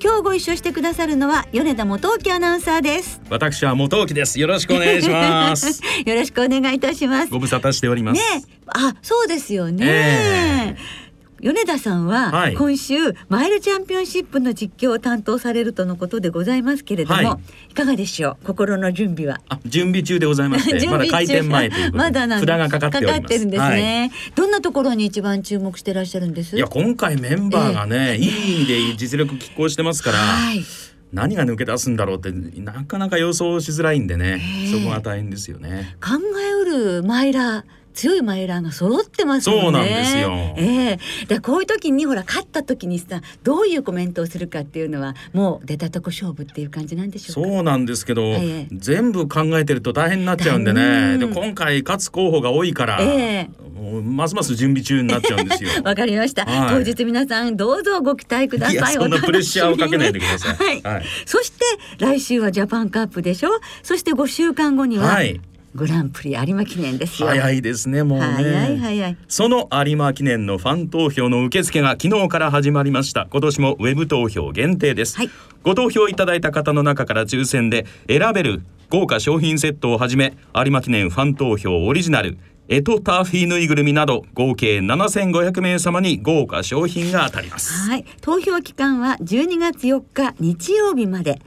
今日ご一緒してくださるのは米田元沖アナウンサーです。私は元沖です。よろしくお願いします。よろしくお願いいたします。ご無沙汰しております。ねあそうですよね、えー米田さんは今週、マイルチャンピオンシップの実況を担当されるとのことでございますけれども、はい、いかがでしょう？心の準備は？準備中でございまして まだ開店前というまだ札がかかってかかってるんですね、はい、どんなところに一番注目してらっしゃるんです？いや今回メンバーがね、えー、いい意味で実力拮抗してますから、はい。何が抜け出すんだろうってなかなか予想しづらいんでね、そこが大変ですよね。考えうるマイラー強いマイラーが揃ってますそうなんですよ。ええー、でこういう時にほら勝った時にさどういうコメントをするかっていうのはもう出たとこ勝負っていう感じなんでしょうそうなんですけど、えー、全部考えてると大変になっちゃうんでね。で今回勝つ候補が多いから、えー、ますます準備中になっちゃうんですよ。わかりました、はい、当日皆さんどうぞご期待ください。そんなプレッシャーをかけないでください。はい、はい、そして来週はジャパンカップでしょ？そして5週間後には、はいグランプリ有馬記念です早いですねもうね。早い早い。その有馬記念のファン投票の受付が昨日から始まりました。今年もウェブ投票限定です、はい、ご投票いただいた方の中から抽選で選べる豪華商品セットをはじめ有馬記念ファン投票オリジナルエトターフィーぬいぐるみなど合計7500名様に豪華商品が当たります。はい。投票期間は12月4日日曜日まで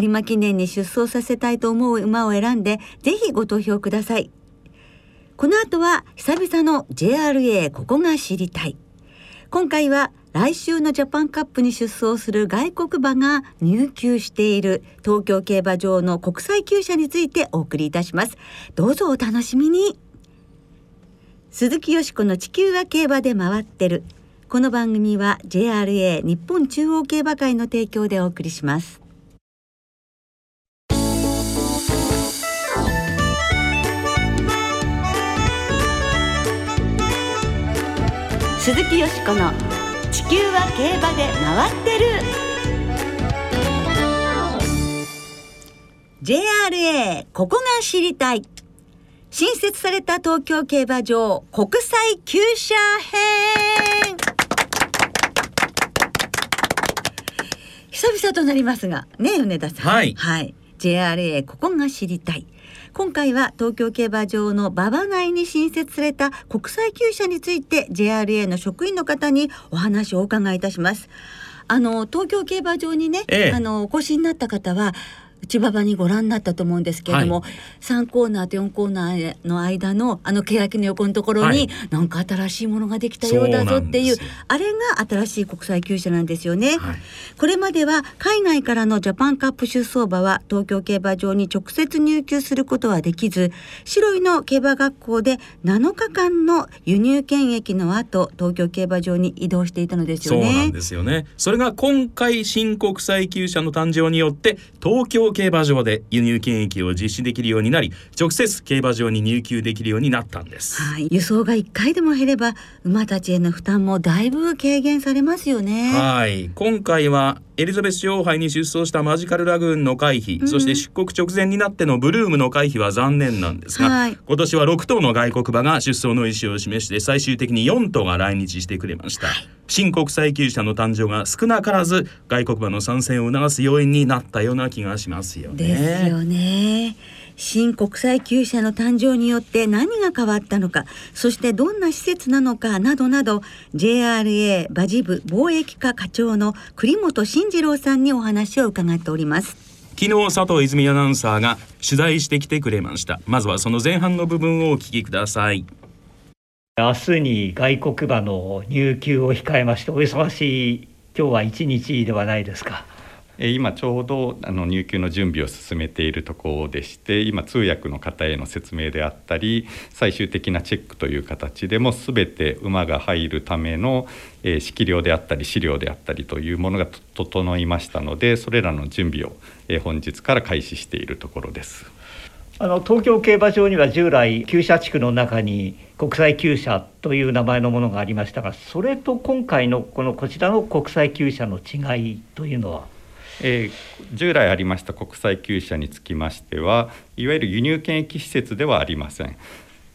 有馬記念に出走させたいと思う馬を選んでぜひご投票ください。この後は久々の JRA ここが知りたい。今回は来週のジャパンカップに出走する外国馬が入厩している東京競馬場の国際厩舎についてお送りいたします。どうぞお楽しみに。鈴木よしこの地球は競馬で回ってる。この番組は JRA 日本中央競馬会の提供でお送りします。鈴木よしこの「地球は競馬で回ってる」JRA ここが知りたい。新設された東京競馬場国際厩舎編。久々となりますがね米田さん。はい、はい、JRA ここが知りたい今回は東京競馬場の馬場内に新設された国際厩舎について JRA の職員の方にお話をお伺いいたします。あの東京競馬場にね、ええ、あのお越しになった方は内馬場にご覧になったと思うんですけれども、はい、3コーナーと4コーナーの間のあの欅の横のところに、はい、なんか新しいものができたようだぞっていうあれが新しい国際厩舎なんですよね、はい、これまでは海外からのジャパンカップ出走馬は東京競馬場に直接入厩することはできず白井の競馬学校で7日間の輸入検疫の後東京競馬場に移動していたのですよね。そうなんですよね。それが今回新国際厩舎の誕生によって東京競馬場で輸入検疫を実施できるようになり直接競馬場に入厩できるようになったんです、はい、輸送が1回でも減れば馬たちへの負担もだいぶ軽減されますよね。はい。今回はエリザベス女王杯に出走したマジカルラグーンの回避、うん、そして出国直前になってのブルームの回避は残念なんですが、はい、今年は6頭の外国馬が出走の意思を示して最終的に4頭が来日してくれました、はい、新国際厩舎の誕生が少なからず外国馬の参戦を促す要因になったような気がしますよね。ですよね。新国際厩舎の誕生によって何が変わったのかそしてどんな施設なのかなどなど JRA 馬事部貿易課課長の栗本慎次郎さんにお話を伺っております。昨日佐藤泉アナウンサーが取材してきてくれました。まずはその前半の部分をお聞きください明日に外国馬の入厩を控えましてお忙しい今日は一日ではないですか今ちょうどあの入球の準備を進めているところでして今通訳の方への説明であったり最終的なチェックという形でも全て馬が入るための、えー、色料であったり資料であったりというものが整いましたのでそれらの準備を、本日から開始しているところです。あの東京競馬場には従来厩舎地区の中に国際厩舎という名前のものがありましたがそれと今回のこのこちらの国際厩舎の違いというのは？えー、従来ありました国際厩舎につきましてはいわゆる輸入検疫施設ではありません。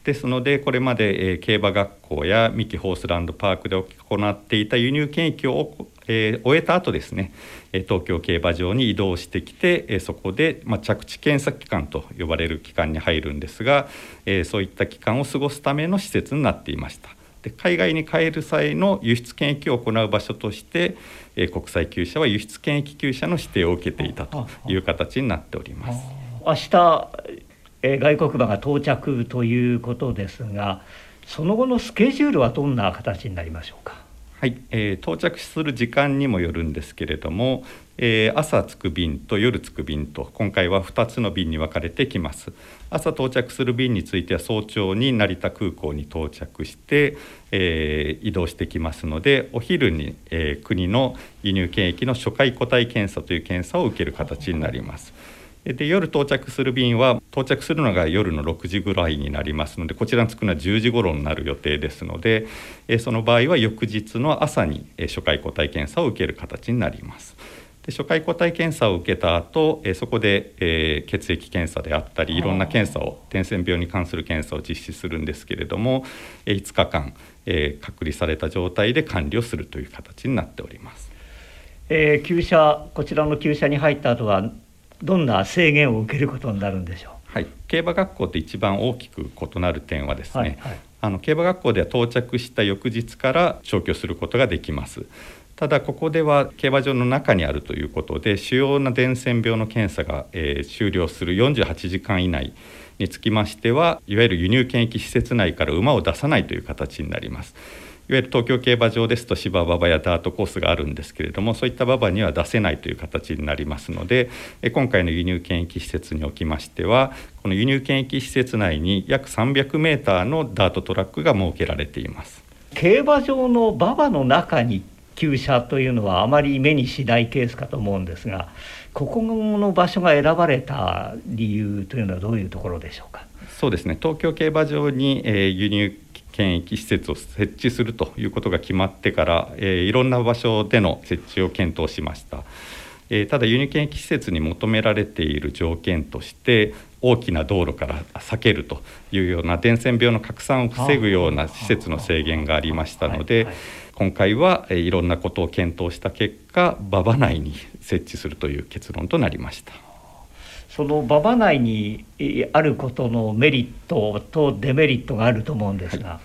ですのでこれまで、えー、競馬学校や三木ホースランドパークで行っていた輸入検疫を、えー、終えた後ですね東京競馬場に移動してきて、えー、そこで、まあ、着地検査機関と呼ばれる機関に入るんですが、えー、そういった期間を過ごすための施設になっていました。で海外に帰る際の輸出検疫を行う場所として、えー、国際厩舎は輸出検疫厩舎の指定を受けていたという形になっております。明日、えー、外国馬が到着ということですがその後のスケジュールはどんな形になりましょうか？はい、えー、到着する時間にもよるんですけれども、えー、朝着く便と夜着く便と今回は2つの便に分かれてきます。朝到着する便については早朝に成田空港に到着して、えー、移動してきますのでお昼に、え、国の輸入検疫の初回個体検査という検査を受ける形になります。で夜到着する便は到着するのが夜の6時ぐらいになりますのでこちらに着くのは10時頃になる予定ですのでその場合は翌日の朝に初回個体検査を受ける形になります。で初回個体検査を受けた後、えそこで、えー、血液検査であったりいろんな検査を伝染病に関する検査を実施するんですけれども、え5日間、えー、隔離された状態で管理をするという形になっております。えー、厩舎こちらの厩舎に入った後はどんな制限を受けることになるんでしょう？はい、競馬学校って一番大きく異なる点はですね、はいはい、あの競馬学校では到着した翌日から調教することができます。ただここでは競馬場の中にあるということで主要な伝染病の検査が、えー、終了する48時間以内につきましてはいわゆる輸入検疫施設内から馬を出さないという形になります。いわゆる東京競馬場ですと芝馬場やダートコースがあるんですけれどもそういった馬場には出せないという形になりますので今回の輸入検疫施設におきましてはこの輸入検疫施設内に約300メーターのダートトラックが設けられています。競馬場の馬場の中に厩舎というのはあまり目にしないケースかと思うんですがここの場所が選ばれた理由というのはどういうところでしょうか？そうですね。東京競馬場に、えー、輸入検疫施設を設置するということが決まってから、えー、いろんな場所での設置を検討しました。えー、ただ輸入検疫施設に求められている条件として大きな道路から避けるというような伝染病の拡散を防ぐような施設の制限がありましたので、今回はいろんなことを検討した結果馬場内に設置するという結論となりましたその馬場内にあることのメリットとデメリットがあると思うんですが、はい。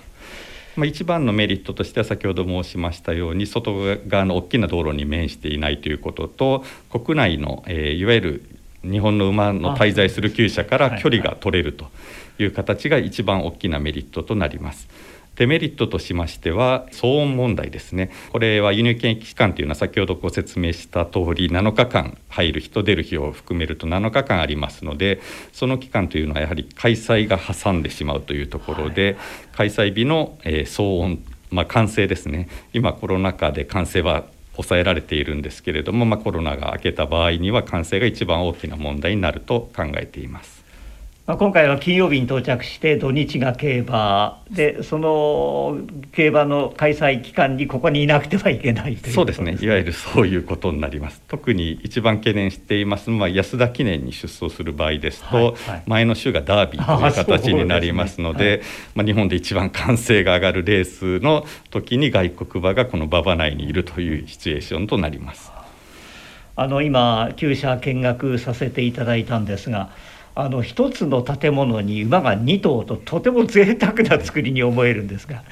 まあ、一番のメリットとしては先ほど申しましたように外側の大きな道路に面していないということと国内の、えー、いわゆる日本の馬の滞在する厩舎から距離が取れるという形が一番大きなメリットとなります。デメリットとしましては騒音問題ですねこれは輸入検疫期間というのは先ほどご説明した通り7日間入る日と出る日を含めると7日間ありますのでその期間というのはやはり開催が挟んでしまうというところで、開催日の、え、騒音まあ、完成ですね今コロナ禍で完成は抑えられているんですけれども、まあ、コロナが明けた場合には完成が一番大きな問題になると考えています。まあ、今回は金曜日に到着して土日が競馬でその競馬の開催期間にここにいなくてはいけないという、ね、そうですね。いわゆるそういうことになります。特に一番懸念していますのは安田記念に出走する場合ですと、はいはい、前の週がダービーという形になりますので、ねはい、まあ、日本で一番歓声が上がるレースの時に外国馬がこの馬場内にいるというシチュエーションとなります。あの今厩舎見学させていただいたんですがあの一つの建物に馬が2頭ととても贅沢な作りに思えるんですが。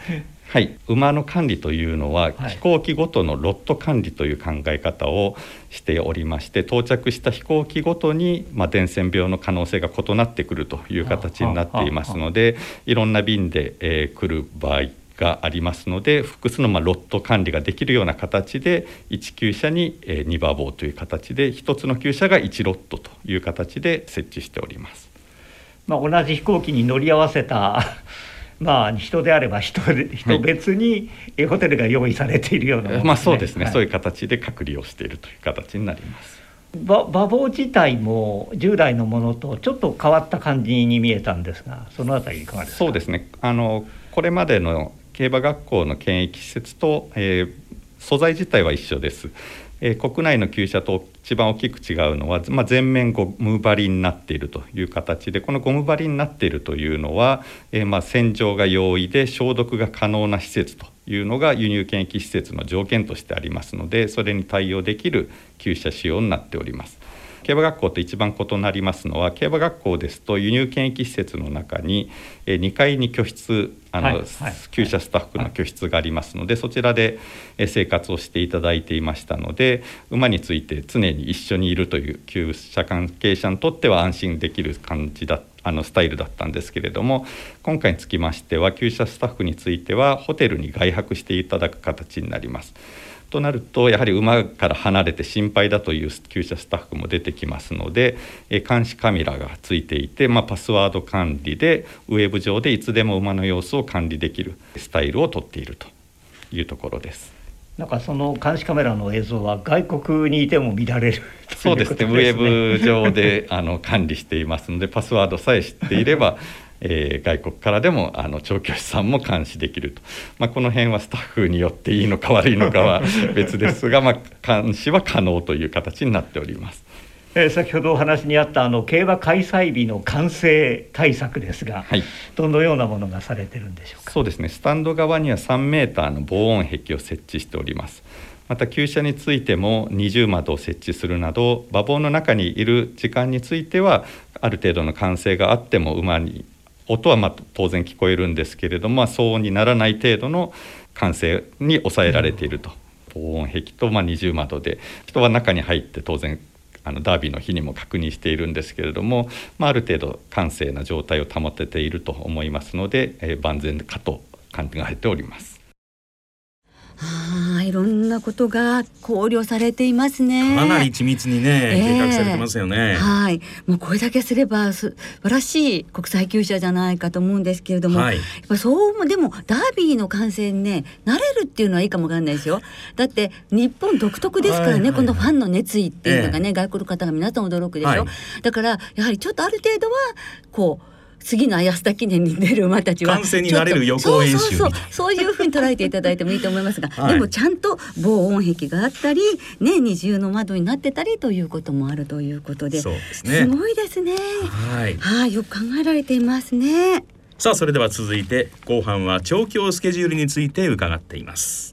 はい、馬の管理というのは、飛行機ごとのロット管理という考え方をしておりまして到着した飛行機ごとに、まあ、伝染病の可能性が異なってくるという形になっていますのでいろんな便で、えー、来る場合がありますので複数のまロット管理ができるような形で1厩舎に2馬房という形で1つの厩舎が1ロットという形で設置しております。まあ、同じ飛行機に乗り合わせた まあ、人であれば人人別にホテルが用意されているような、ね、まあそうですね、はい、そういう形で隔離をしているという形になります。馬房自体も従来のものとちょっと変わった感じに見えたんですがそのあたりいかがですか？そうですね。あのこれまでの競馬学校の検疫施設と、えー、素材自体は一緒です。えー、国内の厩舎と一番大きく違うのは、まあ、全面ゴム張りになっているという形でこのゴム張りになっているというのは、えー、まあ洗浄が容易で消毒が可能な施設というのが輸入検疫施設の条件としてありますのでそれに対応できる厩舎仕様になっております。競馬学校と一番異なりますのは競馬学校ですと輸入検疫施設の中に2階に居室あの、はいはい、厩舎スタッフの居室がありますので、そちらで生活をしていただいていましたので馬について常に一緒にいるという厩舎関係者にとっては安心できる感じだあのスタイルだったんですけれども今回につきましては厩舎スタッフについてはホテルに外泊していただく形になります。となるとやはり馬から離れて心配だという厩舎スタッフも出てきますので、え監視カメラがついていて、まあ、パスワード管理でウェブ上でいつでも馬の様子を管理できるスタイルをとっているというところです。なんかその監視カメラの映像は外国にいても見られる、そうですね、ウェブ上であの管理していますので、パスワードさえ知っていれば、えー、外国からでもあの調教師さんも監視できると、まあ、この辺はスタッフによっていいのか悪いのかは別ですが、まあ、監視は可能という形になっております。えー、先ほどお話にあったあの競馬開催日の完成対策ですが、はい、どのようなものがされてるんでしょうか？そうですね。スタンド側には3メーターの防音壁を設置しております。また厩舎についても二重窓を設置するなど馬房の中にいる時間についてはある程度の完成があっても馬に音はま当然聞こえるんですけれども、まあ、騒音にならない程度の歓声に抑えられていると、防音壁とまあ二重窓で人は中に入って当然あのダービーの日にも確認しているんですけれども、まあ、ある程度閑静な状態を保てていると思いますので、えー、万全かと考えております。あいろんなことが考慮されていますね。かなり緻密にね、計画されてますよね。はい、もうこれだけすれば素晴らしい国際厩舎じゃないかと思うんですけれども、はい、やっぱそうもでもダービーの観戦ね慣れるっていうのはいいかもわかんないですよ。だって日本独特ですからね、はいはい、このファンの熱意っていうのがね、え外国の方が皆さん驚くでしょ。はい、だからやはりちょっとある程度はこう。次の安田記念に出る馬たちは観戦になれる予行演習そうそういうふうに捉えていただいてもいいと思いますが、はい、でもちゃんと防音壁があったりね二重の窓になってたりということもあるということですね。すごいですね。はい。はいよく考えられていますね。さあそれでは続いて後半は調教スケジュールについて伺っています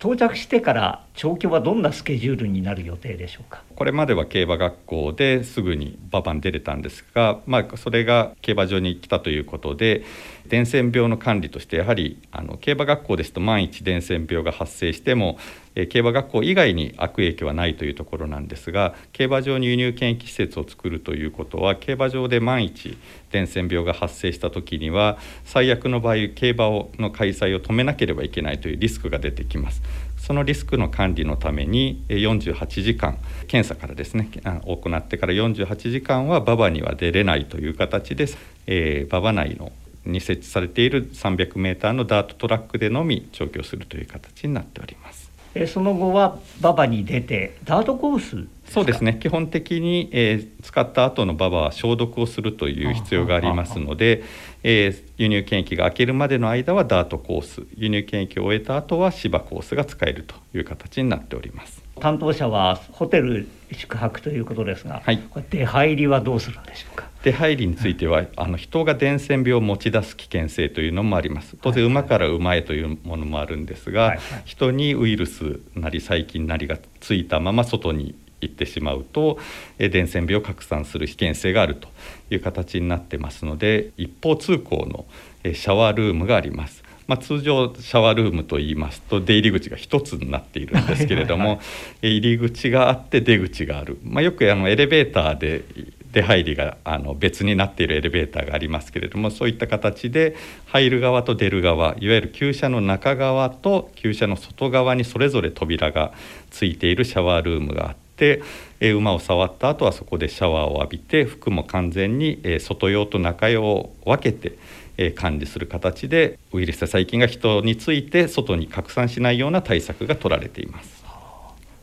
到着してから調教はどんなスケジュールになる予定でしょうか？これまでは競馬学校ですぐに馬場に出れたんですが、まあ、それが競馬場に来たということで伝染病の管理としてやはりあの競馬学校ですと万一伝染病が発生しても、え競馬学校以外に悪影響はないというところなんですが競馬場に輸入検疫施設を作るということは競馬場で万一伝染病が発生した時には最悪の場合競馬をの開催を止めなければいけないというリスクが出てきます。そのリスクの管理のために48時間検査からですね行ってから48時間は馬場には出れないという形で、えー、馬場内のに設置されている300メーターのダートトラックでのみ調教するという形になっております。えその後は馬場に出てダートコースそうですね。基本的に、えー、使った後の馬場は消毒をするという必要がありますので、えー、輸入検疫が明けるまでの間はダートコース。輸入検疫を終えた後は芝コースが使えるという形になっております担当者はホテル宿泊ということですが、はい、出入りはどうするんでしょうか？出入りについては、あの人が伝染病を持ち出す危険性というのもあります。当然馬から馬へというものもあるんですが、はいはい、人にウイルスなり細菌なりがついたまま外に行ってしまうと伝染病を拡散する危険性があるという形になってますので一方通行のシャワールームがあります。まあ、通常シャワールームといいますと出入り口が1つになっているんですけれども入り口があって出口がある、まあ、よくあのエレベーターで出入りがあの別になっているエレベーターがありますけれどもそういった形で入る側と出る側いわゆる厩舎の中側と厩舎の外側にそれぞれ扉がついているシャワールームがあって、え馬を触った後はそこでシャワーを浴びて服も完全に、え外用と中用を分けて、管理する形でウイルスや細菌が人について外に拡散しないような対策が取られています。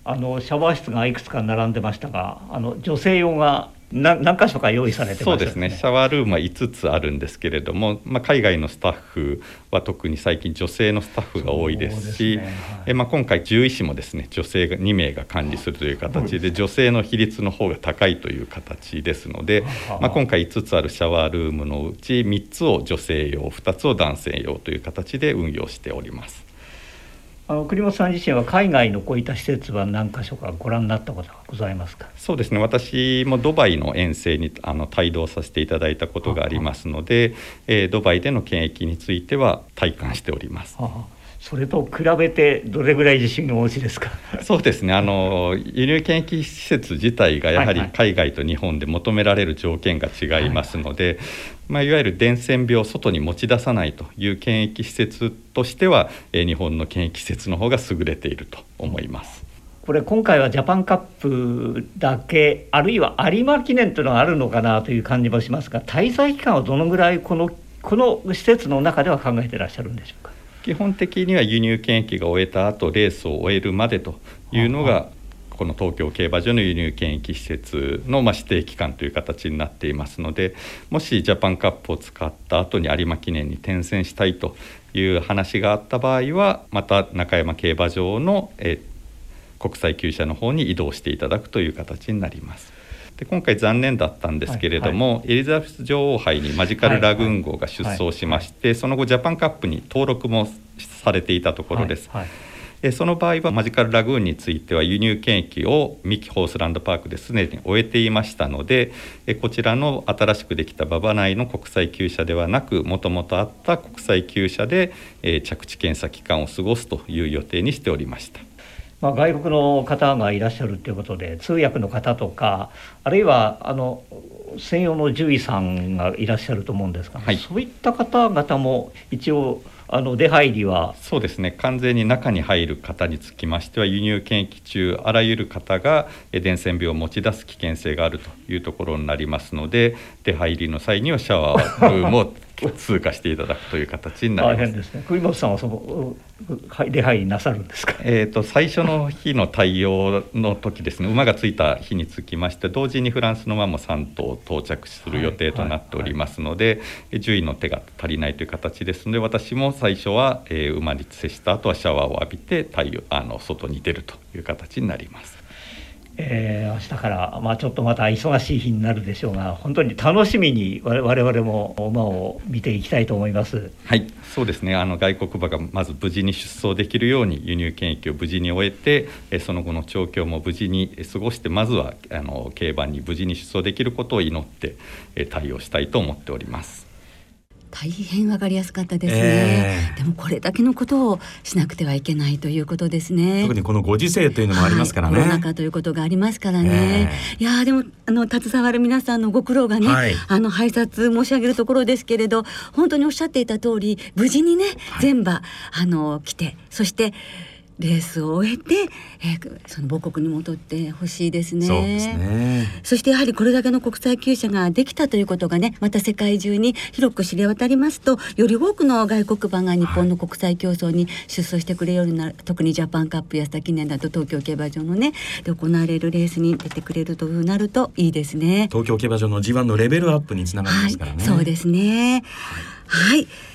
あのシャワー室がいくつか並んでましたがあの女性用が何何箇所か用意されて、ね、そうですね。シャワールームは5つあるんですけれども、まあ、海外のスタッフは特に最近女性のスタッフが多いですし、ね。はい、えまあ、今回獣医師もですね女性が2名が管理するという形で女性の比率の方が高いという形ですので、まあ、今回5つあるシャワールームのうち3つを女性用2つを男性用という形で運用しております。あの栗本さん自身は海外のこういった施設は何箇所かご覧になったことがございますか？そうですね。私もドバイの遠征にあの帯同させていただいたことがありますので、えー、ドバイでの検疫については体感しております。はあそれと比べてどれぐらい自信がお持ちですか？そうですね。あの輸入検疫施設自体がやはり海外と日本で求められる条件が違いますので、はいはいまあ、いわゆる伝染病を外に持ち出さないという検疫施設としては、えー、日本の検疫施設の方が優れていると思います。これ今回はジャパンカップだけあるいは有馬記念というのがあるのかなという感じもしますが滞在期間はどのぐらいこのこの施設の中では考えていらっしゃるんでしょうか？基本的には輸入検疫が終えた後レースを終えるまでというのがこの東京競馬場の輸入検疫施設のま指定期間という形になっていますのでもしジャパンカップを使った後に有馬記念に転戦したいという話があった場合はまた中山競馬場の、え国際厩舎の方に移動していただくという形になります。で今回残念だったんですけれども、はいはい、エリザベス女王杯にマジカルラグーン号が出走しまして、はいはい、その後ジャパンカップに登録もされていたところです。はいはい、その場合はマジカルラグーンについては輸入検疫をミキホースランドパークですでに終えていましたのでこちらの新しくできた馬場内の国際厩舎ではなくもともとあった国際厩舎で着地検査期間を過ごすという予定にしておりました。まあ、外国の方がいらっしゃるということで通訳の方とかあるいはあの専用の獣医さんがいらっしゃると思うんですが、はい、そういった方々も一応あの出入りは？そうですね。完全に中に入る方につきましては輸入検疫中あらゆる方が伝染病を持ち出す危険性があるというところになりますので出入りの際にはシャワールームを通過していただくという形になります。ですね。栗本さんはその出入りなさるんですか？えっ、と最初の日の対応の時ですね。馬がついた日につきまして同時にフランスの馬も3頭到着する予定となっておりますので、獣医の手が足りないという形ですので、私も最初は、えー、馬に接した後はシャワーを浴びて対応あの外に出るという形になります。えー、明日から、まあ、ちょっとまた忙しい日になるでしょうが本当に楽しみに我々も馬を見ていきたいと思います。はい。そうですね。あの外国馬がまず無事に出走できるように輸入検疫を無事に終えて、えその後の調教も無事に過ごしてまずはあの競馬に無事に出走できることを祈って、え対応したいと思っております。大変わかりやすかったですね、えー、でもこれだけのことをしなくてはいけないということですね。特にこのご時世というのもありますからね、はい、コロナ禍ということがありますからね、えー、いやでもあの携わる皆さんのご苦労がね、はい、あの拝察申し上げるところですけれど本当におっしゃっていた通り無事にね、全馬あの来てそしてレースを終えて、えー、その母国に戻ってほしいですね。そうですね。そしてやはりこれだけの国際厩舎ができたということがね、また世界中に広く知れ渡りますと、より多くの外国馬が日本の国際競争に出走してくれるようになる、はい、特にジャパンカップ安田記念だと東京競馬場のねで行われるレースに出てくれるとなるといいですね。東京競馬場の G1 のレベルアップにつながりますからね。はい、そうですね。はい、はい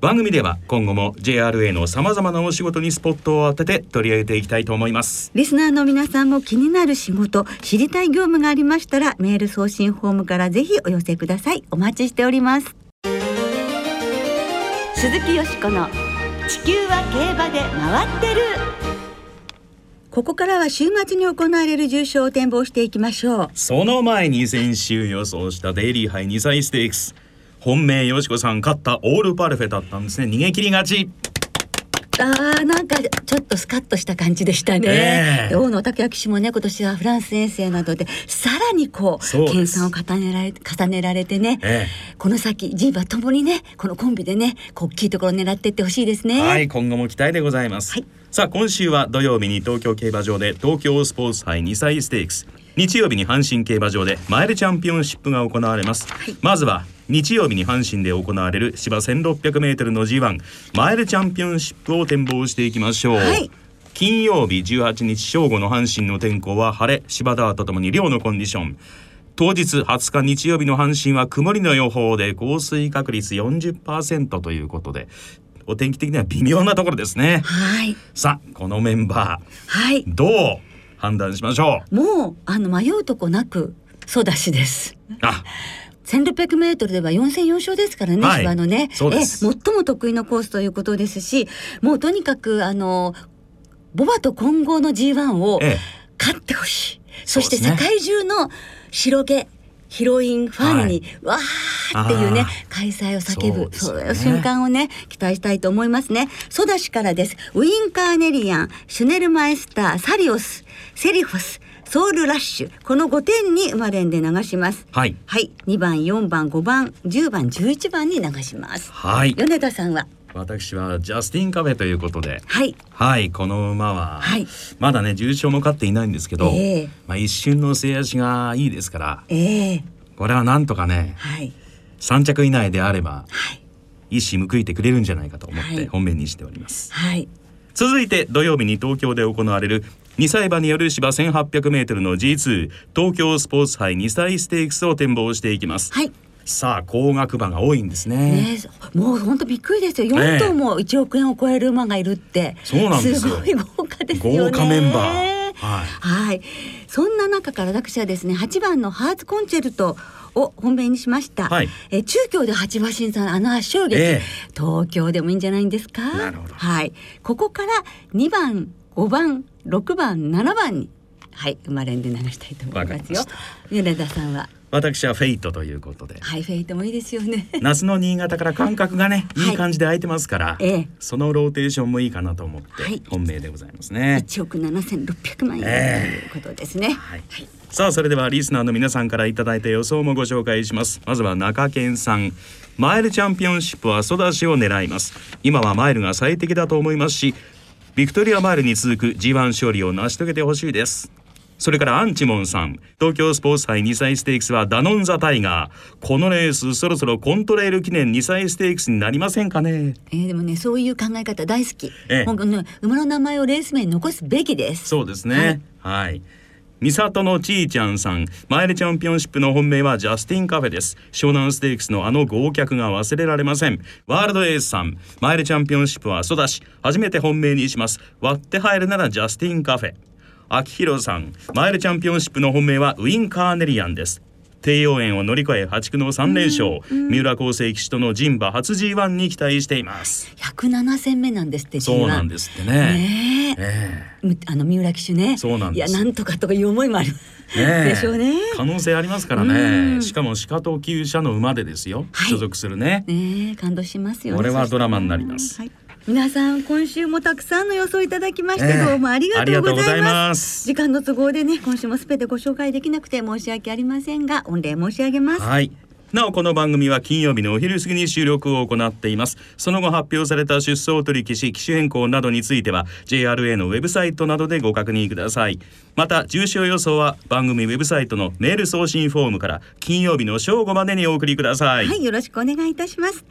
番組では今後も JRA のさまざまなお仕事にスポットを当てて取り上げていきたいと思います。リスナーの皆さんも気になる仕事知りたい業務がありましたらメール送信フォームからぜひお寄せください。お待ちしております。鈴木よしこの地球は競馬で回ってる。ここからは週末に行われる重賞を展望していきましょう。その前に先週予想したデイリー杯2歳ステークス本命よしこさん勝ったオールパルフェだったんですね逃げ切り勝ちあなんかちょっとスカッとした感じでしたね。えー、大野拓也騎手もね今年はフランス遠征などでさらにこう研鑽を重ねられ重ねられてね、えー、この先ジーバともにねこのコンビでね大きいところを狙っていってほしいですね。はい今後も期待でございます。はい、さあ今週は土曜日に東京競馬場で東京スポーツ杯2歳ステークス日曜日に阪神競馬場でマイルチャンピオンシップが行われます。はい、まずは日曜日に阪神で行われる芝 1600m の G1 マイルチャンピオンシップを展望していきましょう、はい、金曜日18日正午の阪神の天候は晴れ芝田とともに量のコンディション。当日20日日曜日の阪神は曇りの予報で降水確率40%ということでお天気的には微妙なところですね。はい。さあこのメンバーはい。どう判断しましょう？もうあの迷うとこなくそうだしです。あ1600メートルでは4戦4勝ですからね、はい、芝のね。え、最も得意のコースということですし、もうとにかくあのボバと混合の G1 を勝ってほしい。ええ、そして世界中の白毛ヒロインファンに、はい、わーっていうね開催を叫ぶそう、ね,、いう瞬間をね期待したいと思いますね。ソダシからです。ウィンカーネリアンシュネルマイスターサリオスセリフォスソウルラッシュ。この5点に生まれんで流します。はい、はい、2番4番5番10番11番に流します。はい。米田さんは？私はジャスティンカフェということで、はい、はい、この馬は、はい、まだね重賞も勝っていないんですけど、えー、まあ一瞬の制足がいいですから、えー、これはなんとかね、はい、3着以内であれば、はい、一矢報いてくれるんじゃないかと思って本命にしております。はい、続いて土曜日に東京で行われる2歳馬による芝 1800m の G2 東京スポーツ杯2歳ステークスを展望していきます。はいさあ高額馬が多いんですね。ねもう本当びっくりですよ。4頭も1億円を超える馬がいるって、そうなんですごい豪華ですよね。豪華メンバー。はい、はい。そんな中から私はですね、8番のハーツコンチェルトを本命にしました。はい、え中京で8馬身差あの圧勝劇、えー、東京でもいいんじゃないんですか？なるほど。はい。ここから2番、5番、6番7番にはい生まれんで流したいと思いますよ。米田さんは？私はフェイトということで。はいフェイトもいいですよね。夏の新潟から間隔がね、い、い感じで空いてますから、ええ、そのローテーションもいいかなと思って本命でございますね、一、億七千六百万円ということですね、はい、はい、さあそれではリスナーの皆さんからいただいた予想もご紹介します。まずは中堅さん。マイルチャンピオンシップは育ちを狙います。今はマイルが最適だと思いますしビクトリアマイルに続く G1 勝利を成し遂げてほしいです。それからアンチモンさん。東京スポーツ杯2歳ステークスはダノンザタイガー。このレースそろそろコントレール記念2歳ステークスになりませんかね？えー、でもねそういう考え方大好き、ええ、ね、馬の名前をレース名に残すべきです。そうですね。はい、はい三里のちいちゃんさん。マイルチャンピオンシップの本命はジャスティンカフェです。湘南ステークスのあの豪脚が忘れられません。ワールドエースさん。マイルチャンピオンシップはソダシ。初めて本命にします。割って入るならジャスティンカフェ。秋広さん。マイルチャンピオンシップの本命はウィン・カーネリアンです。蹄葉炎を乗り越え破竹の3連勝、三浦皇成騎手との人馬初 G1 に期待しています。107戦目なんですってそうなんですってね。ねえ。ー、あの三浦騎手ね。そうなんいやなんとかとかいう思いもあるねでしょうね。可能性ありますからね。しかも鹿と厩舎の馬でですよ、はい、所属するね。ね感動しますよねこれはドラマになります、はい皆さん今週もたくさんの予想いただきまして、えー、どうもありがとうございます。時間の都合でね今週もすべてご紹介できなくて申し訳ありませんが御礼申し上げます。はい。なおこの番組は金曜日のお昼過ぎに収録を行っています。その後発表された出走取り消し機種変更などについては JRA のウェブサイトなどでご確認ください。また重賞予想は番組ウェブサイトのメール送信フォームから金曜日の正午までにお送りください。はいよろしくお願いいたします。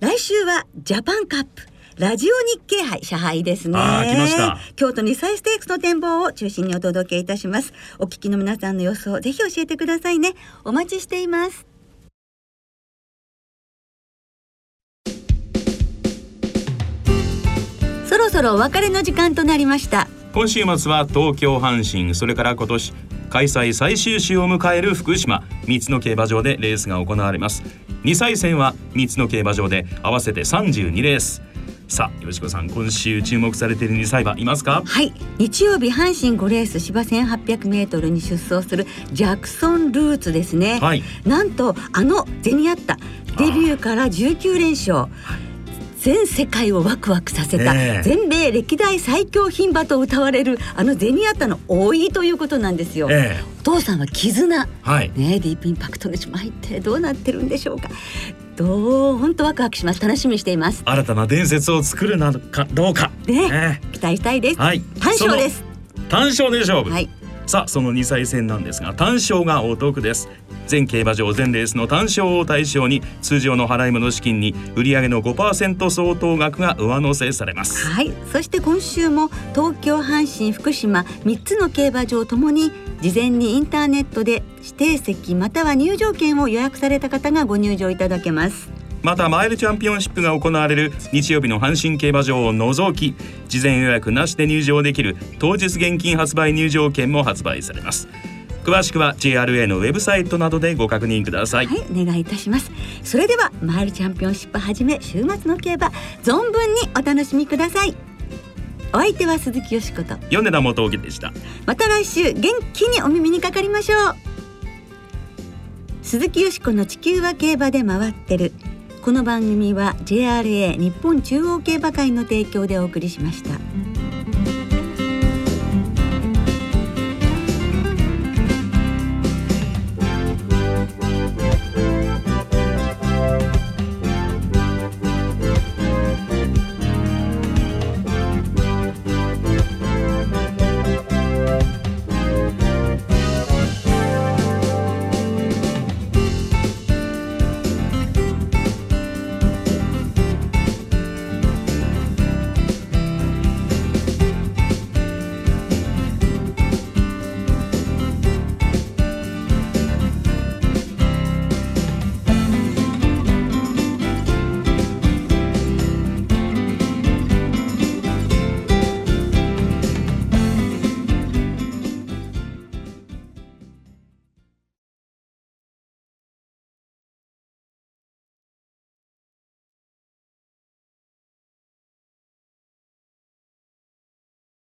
来週はジャパンカップラジオ日経杯、社杯ですね。来ました。京都にサイステークスの展望を中心にお届けいたします。お聞きの皆さんの予想、ぜひ教えてくださいね。お待ちしています。そろそろお別れの時間となりました。今週末は東京阪神、それから今年開催最終週を迎える福島三つの競馬場でレースが行われます2歳戦は三つの競馬場で合わせて32レースさあよしこさん今週注目されている2歳馬いますか？はい。日曜日阪神5レース芝 1800m に出走するジャクソンルーツですね、はい、なんとあのゼニアッタデビューから19連勝、全世界をワクワクさせた、全米歴代最強牝馬と歌われるあのゼニアッタの多いということなんですよ、えー、お父さんは絆、はい、ねディープインパクトの島行ってどうなってるんでしょうかどう本当ワクワクします。楽しみにしています。新たな伝説を作るなのかどうか。ね、えー、期待したいです、はい、単勝です。単勝で勝負、はい。さあその2歳戦なんですが単勝がお得です。全競馬場全レースの単勝を対象に通常の払い戻し金に売上の5%相当額が上乗せされます。はい。そして今週も東京阪神福島3つの競馬場ともに事前にインターネットで指定席または入場券を予約された方がご入場いただけます。またマイルチャンピオンシップが行われる日曜日の阪神競馬場を除き事前予約なしで入場できる当日現金発売入場券も発売されます。詳しくは JRA のウェブサイトなどでご確認ください。はいお願いいたします。それではマイルチャンピオンシップはじめ週末の競馬存分にお楽しみくださいお相手は鈴木よしこと。米田元樹でした。また来週元気にお耳にかかりましょう。鈴木よしこの地球は競馬で回ってる。この番組は JRA 日本中央競馬会の提供でお送りしました。